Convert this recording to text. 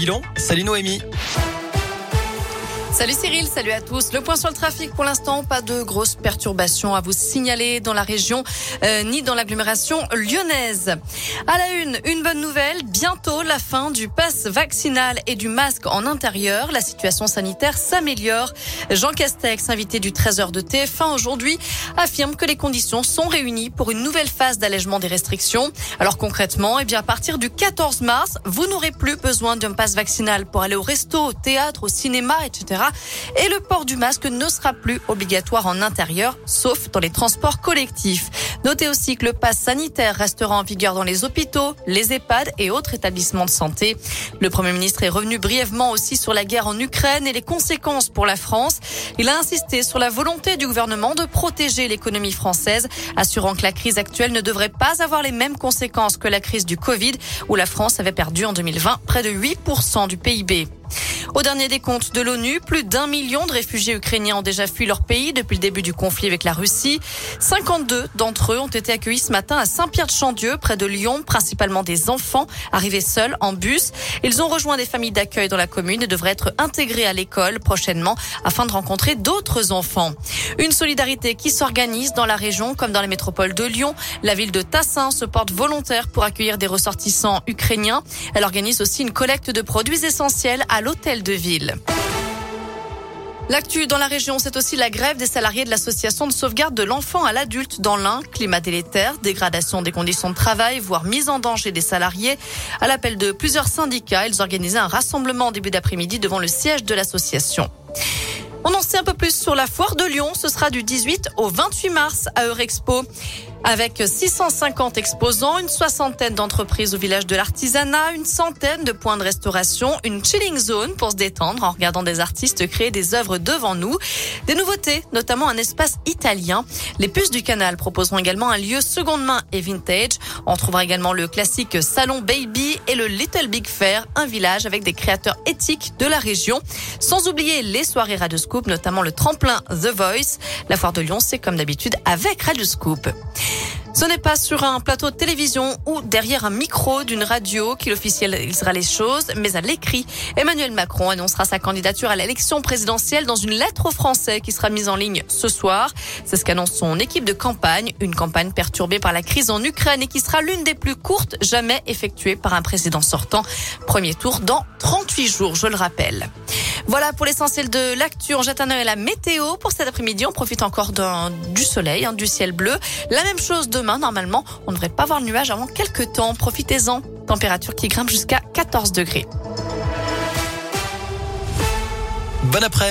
Bilan, salut Noémie. Salut Cyril, salut à tous. Le point sur le trafic pour l'instant, pas de grosses perturbations à vous signaler dans la région euh, ni dans l'agglomération lyonnaise. À la une, une bonne nouvelle, bientôt la fin du pass vaccinal et du masque en intérieur. La situation sanitaire s'améliore. Jean Castex, invité du 13h de TF1 aujourd'hui, affirme que les conditions sont réunies pour une nouvelle phase d'allègement des restrictions. Alors concrètement, eh bien à partir du 14 mars, vous n'aurez plus besoin d'un pass vaccinal pour aller au resto, au théâtre, au cinéma, etc. Et le port du masque ne sera plus obligatoire en intérieur, sauf dans les transports collectifs. Notez aussi que le pass sanitaire restera en vigueur dans les hôpitaux, les EHPAD et autres établissements de santé. Le Premier ministre est revenu brièvement aussi sur la guerre en Ukraine et les conséquences pour la France. Il a insisté sur la volonté du gouvernement de protéger l'économie française, assurant que la crise actuelle ne devrait pas avoir les mêmes conséquences que la crise du Covid, où la France avait perdu en 2020 près de 8% du PIB. Au dernier décompte de l'ONU, plus d'un million de réfugiés ukrainiens ont déjà fui leur pays depuis le début du conflit avec la Russie. 52 d'entre eux ont été accueillis ce matin à Saint-Pierre-de-Chandieu, près de Lyon, principalement des enfants arrivés seuls en bus. Ils ont rejoint des familles d'accueil dans la commune et devraient être intégrés à l'école prochainement afin de rencontrer d'autres enfants. Une solidarité qui s'organise dans la région comme dans les métropoles de Lyon. La ville de Tassin se porte volontaire pour accueillir des ressortissants ukrainiens. Elle organise aussi une collecte de produits essentiels à l'hôtel de ville. L'actu dans la région, c'est aussi la grève des salariés de l'association de sauvegarde de l'enfant à l'adulte dans l'Ain. Climat délétère, dégradation des conditions de travail, voire mise en danger des salariés. À l'appel de plusieurs syndicats, ils organisaient un rassemblement en début d'après-midi devant le siège de l'association. On en sait un peu plus sur la foire de Lyon. Ce sera du 18 au 28 mars à Eurexpo. Avec 650 exposants, une soixantaine d'entreprises au village de l'artisanat, une centaine de points de restauration, une chilling zone pour se détendre en regardant des artistes créer des œuvres devant nous. Des nouveautés, notamment un espace italien. Les puces du canal proposeront également un lieu seconde main et vintage. On trouvera également le classique Salon Baby et le Little Big Fair, un village avec des créateurs éthiques de la région. Sans oublier les soirées Radioscoop, notamment le tremplin The Voice. La foire de Lyon, c'est comme d'habitude avec Radioscoop. Ce n'est pas sur un plateau de télévision ou derrière un micro d'une radio qu'il officialisera les choses, mais à l'écrit. Emmanuel Macron annoncera sa candidature à l'élection présidentielle dans une lettre aux Français qui sera mise en ligne ce soir. C'est ce qu'annonce son équipe de campagne, une campagne perturbée par la crise en Ukraine et qui sera l'une des plus courtes jamais effectuées par un président sortant. Premier tour dans 38 jours, je le rappelle. Voilà pour l'essentiel de l'actu. On jette un à la météo pour cet après-midi. On profite encore du soleil, hein, du ciel bleu. La même chose demain. Normalement, on ne devrait pas voir le nuage avant quelques temps. Profitez-en. Température qui grimpe jusqu'à 14 degrés. Bon après